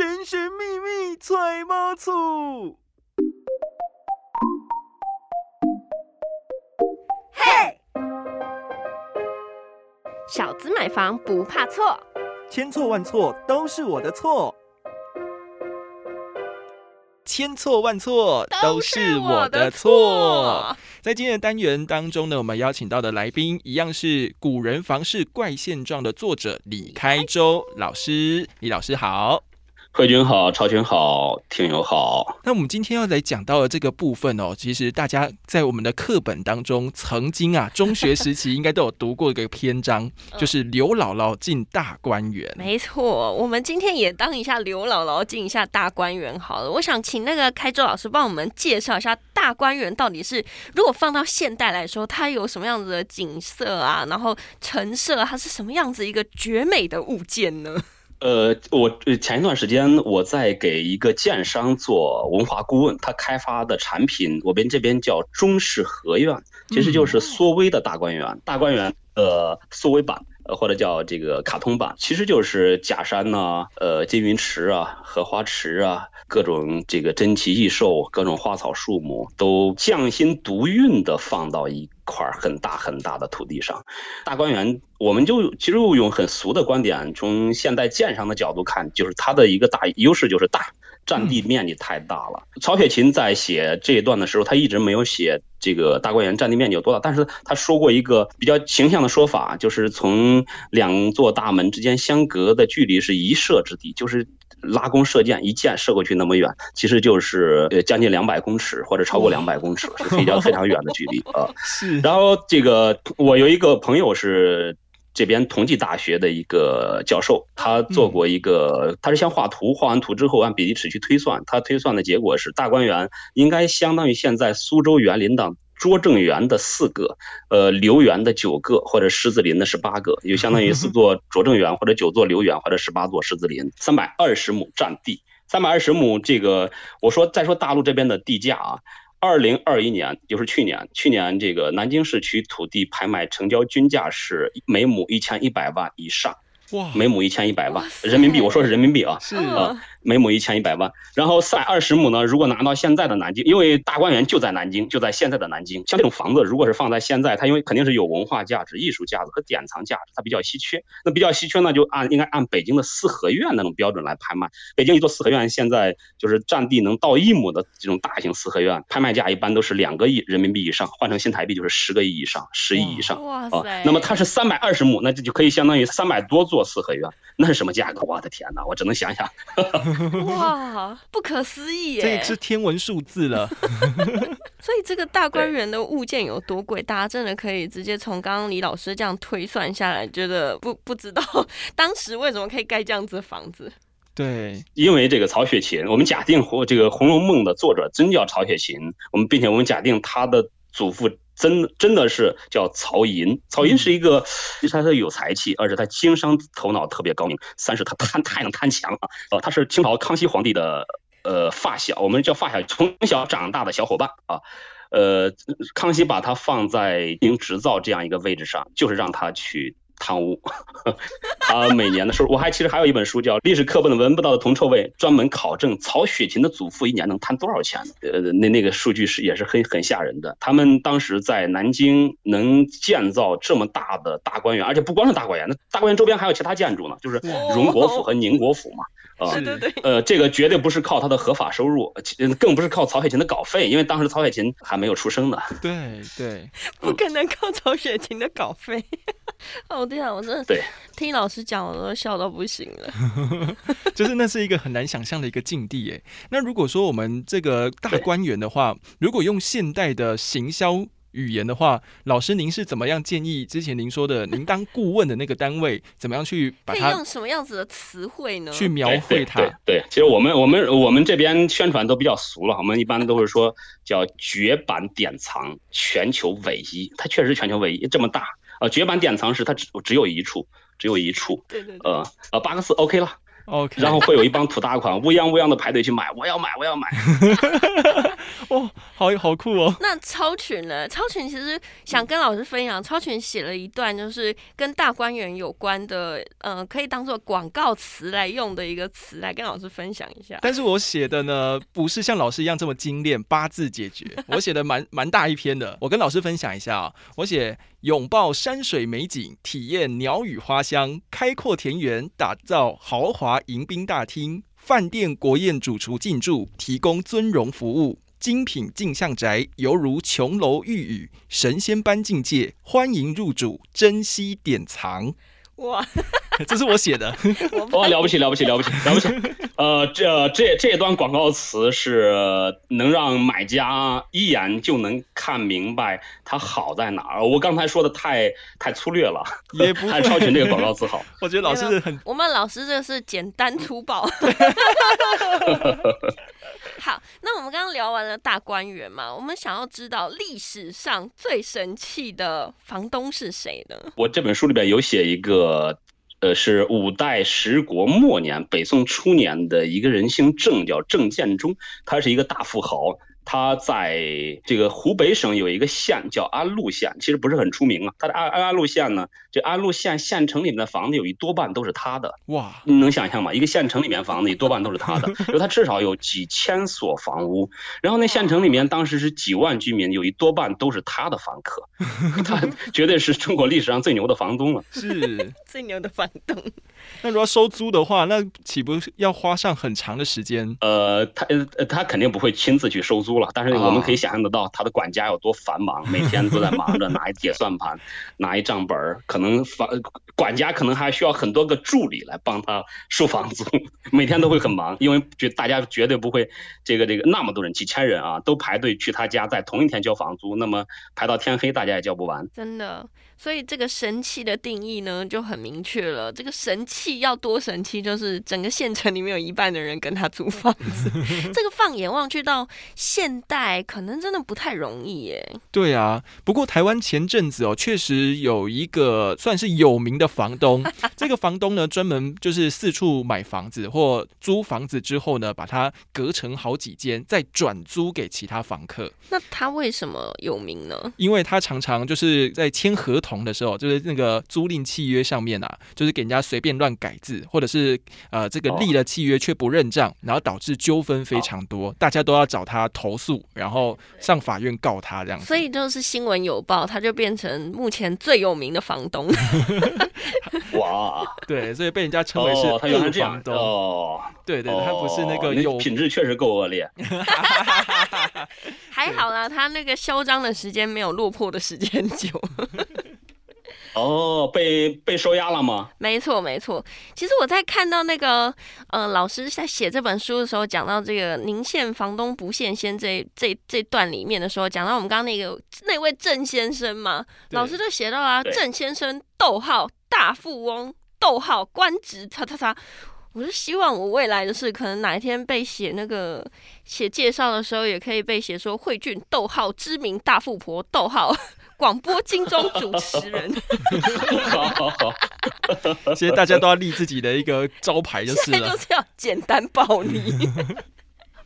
神神秘秘揣猫醋。嘿，小资买房不怕错，千错万错都是我的错。千错万错都是我的错。在今天的单元当中呢，我们邀请到的来宾一样是《古人房事怪现状》的作者李开周老师。李老师好。慧君好，朝君好，听友好。那我们今天要来讲到的这个部分哦，其实大家在我们的课本当中，曾经啊，中学时期应该都有读过一个篇章，就是刘姥姥进大观园。没错，我们今天也当一下刘姥姥进一下大观园好了。我想请那个开周老师帮我们介绍一下大观园到底是，如果放到现代来说，它有什么样子的景色啊？然后陈设它是什么样子一个绝美的物件呢？呃，我前一段时间我在给一个建商做文化顾问，他开发的产品，我们这边叫中式合院，其实就是缩微的大观园，大观园呃缩微版。呃，或者叫这个卡通版，其实就是假山呐，呃，金云池啊，荷花池啊，各种这个珍奇异兽，各种花草树木，都匠心独运的放到一块很大很大的土地上。大观园，我们就其实用很俗的观点，从现代建商的角度看，就是它的一个大优势就是大。占地面积太大了。曹雪芹在写这一段的时候，他一直没有写这个大观园占地面积有多大，但是他说过一个比较形象的说法，就是从两座大门之间相隔的距离是一舍之地，就是拉弓射箭，一箭射过去那么远，其实就是呃将近两百公尺或者超过两百公尺，是比较非常远的距离 啊。是。然后这个我有一个朋友是。这边同济大学的一个教授，他做过一个，他是先画图，画完图之后按比例尺去推算，他推算的结果是大观园应该相当于现在苏州园林的拙政园的四个，呃，留园的九个，或者狮子林的十八个，就相当于四座拙政园或者九座留园或者十八座狮子林，三百二十亩占地，三百二十亩这个，我说再说大陆这边的地价啊。二零二一年，就是去年，去年这个南京市区土地拍卖成交均价是每亩一千一百万以上，哇，每亩一千一百万人民币，我说是人民币啊，是啊。每亩一千一百万，然后三二十亩呢？如果拿到现在的南京，因为大观园就在南京，就在现在的南京。像这种房子，如果是放在现在，它因为肯定是有文化价值、艺术价值和典藏价值，它比较稀缺。那比较稀缺呢，就按应该按北京的四合院那种标准来拍卖。北京一座四合院现在就是占地能到一亩的这种大型四合院，拍卖价一般都是两个亿人民币以上，换成新台币就是十个亿以上，十亿以上。哇塞！那么它是三百二十亩，那这就可以相当于三百多座四合院，那是什么价格？我的天哪，我只能想想。哇！不可思议耶！这是天文数字了。所以这个大观园的物件有多贵，大家真的可以直接从刚刚李老师这样推算下来，觉得不不知道当时为什么可以盖这样子的房子。对，因为这个曹雪芹，我们假定或这个《红楼梦》的作者真叫曹雪芹，我们并且我们假定他的祖父。真真的是叫曹寅，曹寅是一个，他是有才气，而且他经商头脑特别高明。三是他贪太能贪强了，呃，他是清朝康熙皇帝的呃发小，我们叫发小，从小长大的小伙伴啊。呃，康熙把他放在营执造这样一个位置上，就是让他去。贪污，他每年的时候，我还其实还有一本书叫《历史课本闻不到的铜臭味》，专门考证曹雪芹的祖父一年能贪多少钱。呃，那那个数据是也是很很吓人的。他们当时在南京能建造这么大的大观园，而且不光是大观园，那大观园周边还有其他建筑呢，就是荣国府和宁国府嘛。啊，对对，呃，这个绝对不是靠他的合法收入，更不是靠曹雪芹的稿费，因为当时曹雪芹还没有出生呢。对对，不可能靠曹雪芹的稿费。哦，对啊，我真的对听老师讲，我都笑到不行了。就是那是一个很难想象的一个境地诶。那如果说我们这个大观园的话，如果用现代的行销。语言的话，老师您是怎么样建议？之前您说的，您当顾问的那个单位，怎么样去把它用什么样子的词汇呢？去描绘它？对，其实我们我们我们这边宣传都比较俗了，我们一般都是说叫绝版典藏，全球唯一。它确实全球唯一，这么大啊！绝版典藏是它只只有一处，只有一处。对对。呃呃，八个字 OK 了。OK，然后会有一帮土大款乌泱乌泱的排队去买，我要买，我要买。哦，好好酷哦。那超群呢？超群其实想跟老师分享，超群写了一段就是跟大观园有关的，呃，可以当做广告词来用的一个词，来跟老师分享一下。但是我写的呢，不是像老师一样这么精炼，八字解决。我写的蛮蛮大一篇的，我跟老师分享一下啊。我写拥抱山水美景，体验鸟语花香，开阔田园，打造豪华迎宾大厅，饭店国宴主厨进驻，提供尊荣服务。精品镜像宅犹如琼楼玉宇，神仙般境界，欢迎入主，珍惜典藏。哇，这是我写的。哇，了不起，了不起，了不起，了不起！呃，这这这段广告词是能让买家一眼就能看明白它好在哪儿。我刚才说的太太粗略了，也不太超群这个广告词好。我觉得老师很，我们老师这个是简单粗暴。好，那我们刚刚聊完了大观园嘛，我们想要知道历史上最神气的房东是谁呢？我这本书里边有写一个，呃，是五代十国末年、北宋初年的一个人姓郑，叫郑建中，他是一个大富豪。他在这个湖北省有一个县叫安陆县，其实不是很出名啊。他的安安安陆县呢，这安陆县县城里面的房子有一多半都是他的。哇，你能想象吗？一个县城里面房子一多半都是他的，就他至少有几千所房屋。然后那县城里面当时是几万居民，有一多半都是他的房客，他绝对是中国历史上最牛的房东了。是 最牛的房东。那如果收租的话，那岂不是要花上很长的时间？呃，他呃他肯定不会亲自去收租了，但是我们可以想象得到他的管家有多繁忙，每天都在忙着拿一铁算盘，拿一账本儿，可能房管家可能还需要很多个助理来帮他收房租，每天都会很忙，因为绝大家绝对不会这个这个那么多人几千人啊都排队去他家，在同一天交房租，那么排到天黑大家也交不完。真的，所以这个神器的定义呢就很明确了，这个神器要多神器，就是整个县城里面有一半的人跟他租房子，这个放眼望去到现代，可能真的不太容易耶。对啊，不过台湾前阵子哦，确实有一个算是有名的房东，这个房东呢专门就是四处买房子或租房子之后呢，把它隔成好几间，再转租给其他房客。那他为什么有名呢？因为他常常就是在签合同的时候，就是那个租赁契约上面啊，就是给人家随便乱改字，或者是呃这个立了契约却不认账，然后导致纠纷非常多，大家都要找他投诉，然后上法院告他这样子。所以就是新闻有报，他就变成目前最有名的房东。哇，对，所以被人家称为是哦，他原来恶房东。哦，对对，他不是那个哦有品质确实够恶劣。还好啦，他那个嚣张的时间没有落魄的时间久。哦，被被收押了吗？没错，没错。其实我在看到那个呃老师在写这本书的时候，讲到这个“宁县房东不羡仙”这这这段里面的时候，讲到我们刚刚那个那位郑先生嘛，老师就写到啊，郑先生逗号大富翁逗号官职叉叉叉。我是希望我未来的事，可能哪一天被写那个写介绍的时候，也可以被写说慧俊逗号知名大富婆逗号广播金钟主持人。好好好，其实大家都要立自己的一个招牌就是了。就是要简单暴力。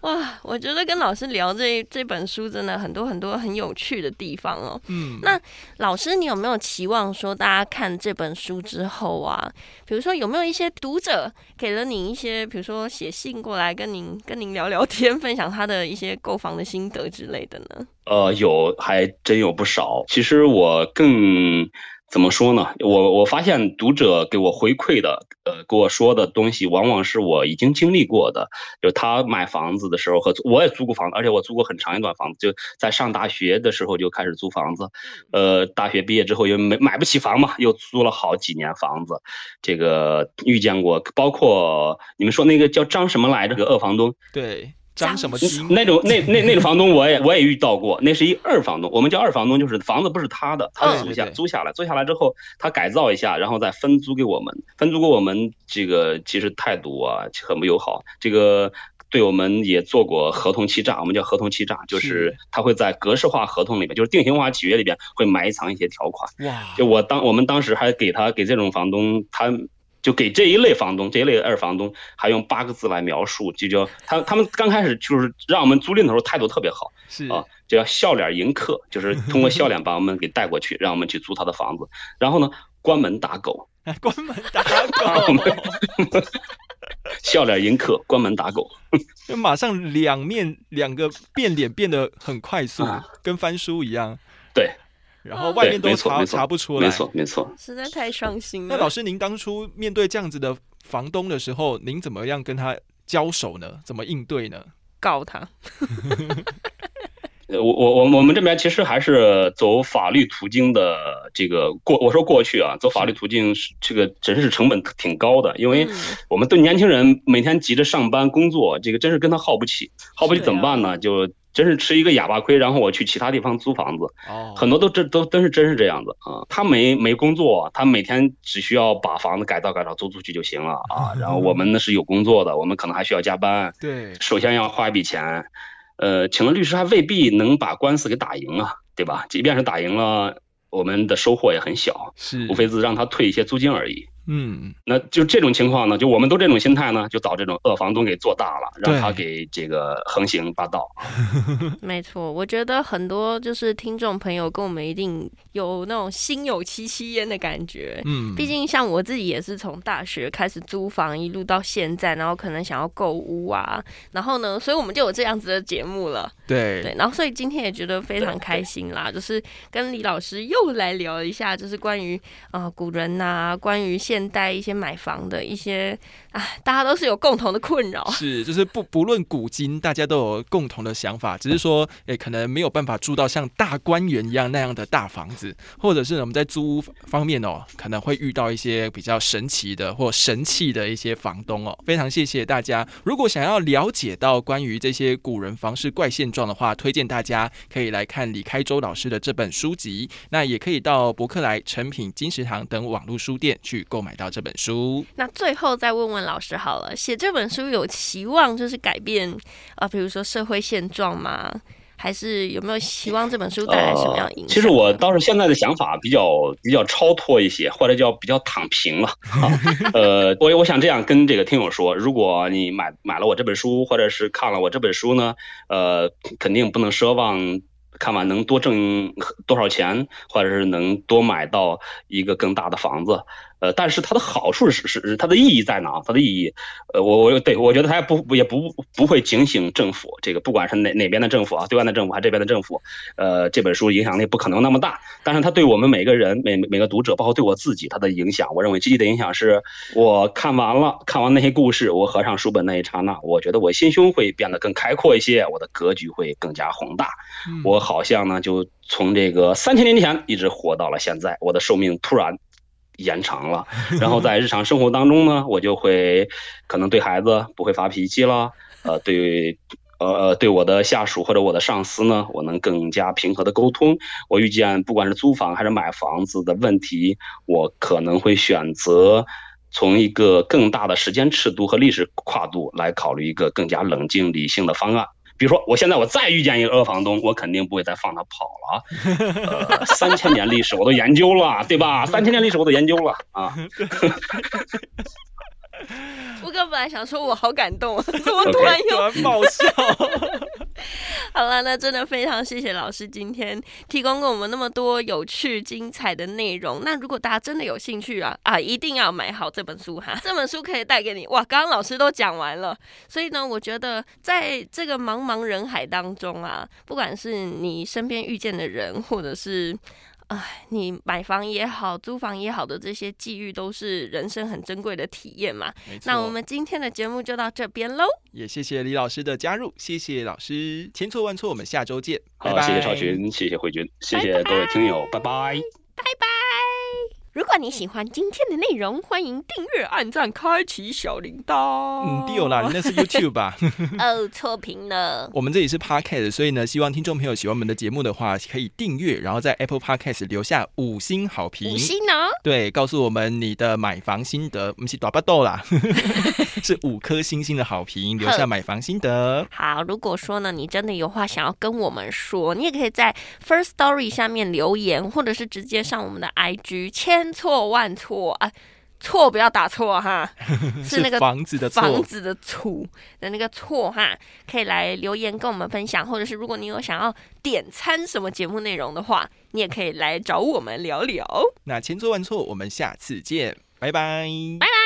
哇，我觉得跟老师聊这这本书真的很多很多很有趣的地方哦。嗯，那老师，你有没有期望说大家看这本书之后啊，比如说有没有一些读者给了你一些，比如说写信过来跟您跟您聊聊天，分享他的一些购房的心得之类的呢？呃，有还真有不少。其实我更怎么说呢？我我发现读者给我回馈的，呃，给我说的东西，往往是我已经经历过的。就他买房子的时候和我也租过房子，而且我租过很长一段房子，就在上大学的时候就开始租房子。呃，大学毕业之后又没买不起房嘛，又租了好几年房子。这个遇见过，包括你们说那个叫张什么来着？这个二房东，对，张什么？那种那那那种房东我也我也遇到过，那是一二房东，我们叫二房东，就是房子不是他的，他租下对对对租下来，租下来之后他改造一下，然后再分租给我们，分租给我们这个其实态度啊很不友好，这个。对我们也做过合同欺诈，我们叫合同欺诈，就是是他会在格式化合同里面，就是定型化契约里边会埋藏一些条款。哇，就我当我们当时还给他给这种房东，他就给这一类房东，这一类二房东，还用八个字来描述，就叫他他们刚开始就是让我们租赁的时候态度特别好是啊，就叫笑脸迎客，就是通过笑脸把我们给带过去，让我们去租他的房子。然后呢，关门打狗，关门打狗，笑脸迎客，关门打狗。就马上两面两个变脸变得很快速啊，跟翻书一样。对，然后外面都查查不出来。没错没错。实在太伤心了。那老师，您当初面对这样子的房东的时候，您怎么样跟他交手呢？怎么应对呢？告他，呃，我我我我们这边其实还是走法律途径的这个过，我说过去啊，走法律途径是这个真是成本挺高的，因为嗯我们对年轻人每天急着上班工作，这个真是跟他耗不起，耗不起怎么办呢？就真是吃一个哑巴亏，然后我去其他地方租房子，哦，很多都真都都是真是这样子啊。他没没工作，他每天只需要把房子改造改造租出去就行了啊。然后我们呢是有工作的，我们可能还需要加班，对，首先要花一笔钱，呃，请了律师还未必能把官司给打赢啊，对吧？即便是打赢了，我们的收获也很小，是无非是让他退一些租金而已。嗯，那就这种情况呢，就我们都这种心态呢，就找这种恶房东给做大了，让他给这个横行霸道。没错，我觉得很多就是听众朋友跟我们一定有那种心有戚戚焉的感觉。嗯，毕竟像我自己也是从大学开始租房，一路到现在，然后可能想要购屋啊，然后呢，所以我们就有这样子的节目了。对对，然后所以今天也觉得非常开心啦，就是跟李老师又来聊一下，就是关于啊、呃古人呐、关于现现代一些买房的一些啊，大家都是有共同的困扰。是，就是不不论古今，大家都有共同的想法，只是说，诶、可能没有办法住到像大观园一样那样的大房子，或者是我们在租屋方面哦，可能会遇到一些比较神奇的或神气的一些房东哦。非常谢谢大家，如果想要了解到关于这些古人房事怪现状的话，推荐大家可以来看李开周老师的这本书籍，那也可以到博客来、诚品、金石堂等网络书店去购买到这本书。那最后再问问老师好了，写这本书有期望就是改变啊，比如说社会现状吗？还是有没有希望这本书带来什么样影响呢？其实我倒是现在的想法比较比较超脱一些，或者叫比较躺平了。啊、呃，我我想这样跟这个听友说，如果你买买了我这本书，或者是看了我这本书呢，呃，肯定不能奢望。看完能多挣多少钱，或者是能多买到一个更大的房子，呃，但是它的好处是是是它的意义在哪？它的意义，呃，我我对我觉得它也不也不不会警醒政府，这个不管是哪哪边的政府啊，对岸的政府还是这边的政府，呃，这本书影响力不可能那么大，但是它对我们每个人每每个读者，包括对我自己，它的影响，我认为积极的影响是，我看完了看完那些故事，我合上书本那一刹那，我觉得我心胸会变得更开阔一些，我的格局会更加宏大，嗯我好像呢就从这个三千年前一直活到了现在，我的寿命突然。延长了，然后在日常生活当中呢，我就会可能对孩子不会发脾气了，呃，对，呃，对我的下属或者我的上司呢，我能更加平和的沟通。我遇见不管是租房还是买房子的问题，我可能会选择从一个更大的时间尺度和历史跨度来考虑一个更加冷静理性的方案。比如说，我现在我再遇见一个恶房东，我肯定不会再放他跑了。呃，三千年历史我都研究了，对吧？三千年历史我都研究了啊。我刚本来想说，我好感动，怎么突然突又然冒笑。好了？那真的非常谢谢老师今天提供给我们那么多有趣精彩的内容。那如果大家真的有兴趣啊啊，一定要买好这本书哈！这本书可以带给你哇，刚刚老师都讲完了，所以呢，我觉得在这个茫茫人海当中啊，不管是你身边遇见的人，或者是。哎，你买房也好，租房也好的这些际遇，都是人生很珍贵的体验嘛。那我们今天的节目就到这边喽。也谢谢李老师的加入，谢谢老师，千错万错，我们下周见，拜好，拜。谢谢超群，谢谢慧君，谢谢各位听友，拜拜拜拜。如果你喜欢今天的内容，欢迎订阅、按赞、开启小铃铛。嗯，丢啦，你那是 YouTube 吧？哦，错评了。我们这里是 Podcast，所以呢，希望听众朋友喜欢我们的节目的话，可以订阅，然后在 Apple Podcast 留下五星好评五。星呢？对，告诉我们你的买房心得，我们是短巴豆啦，是五颗星星的好评，留下买房心得。好，如果说呢，你真的有话想要跟我们说，你也可以在 First Story 下面留言，或者是直接上我们的 IG，千错万错啊。错不要打错哈，是那个房子的房错。子的错的那个错哈，可以来留言跟我们分享，或者是如果你有想要点餐什么节目内容的话，你也可以来找我们聊聊。那千错万错，我们下次见，拜拜。拜拜。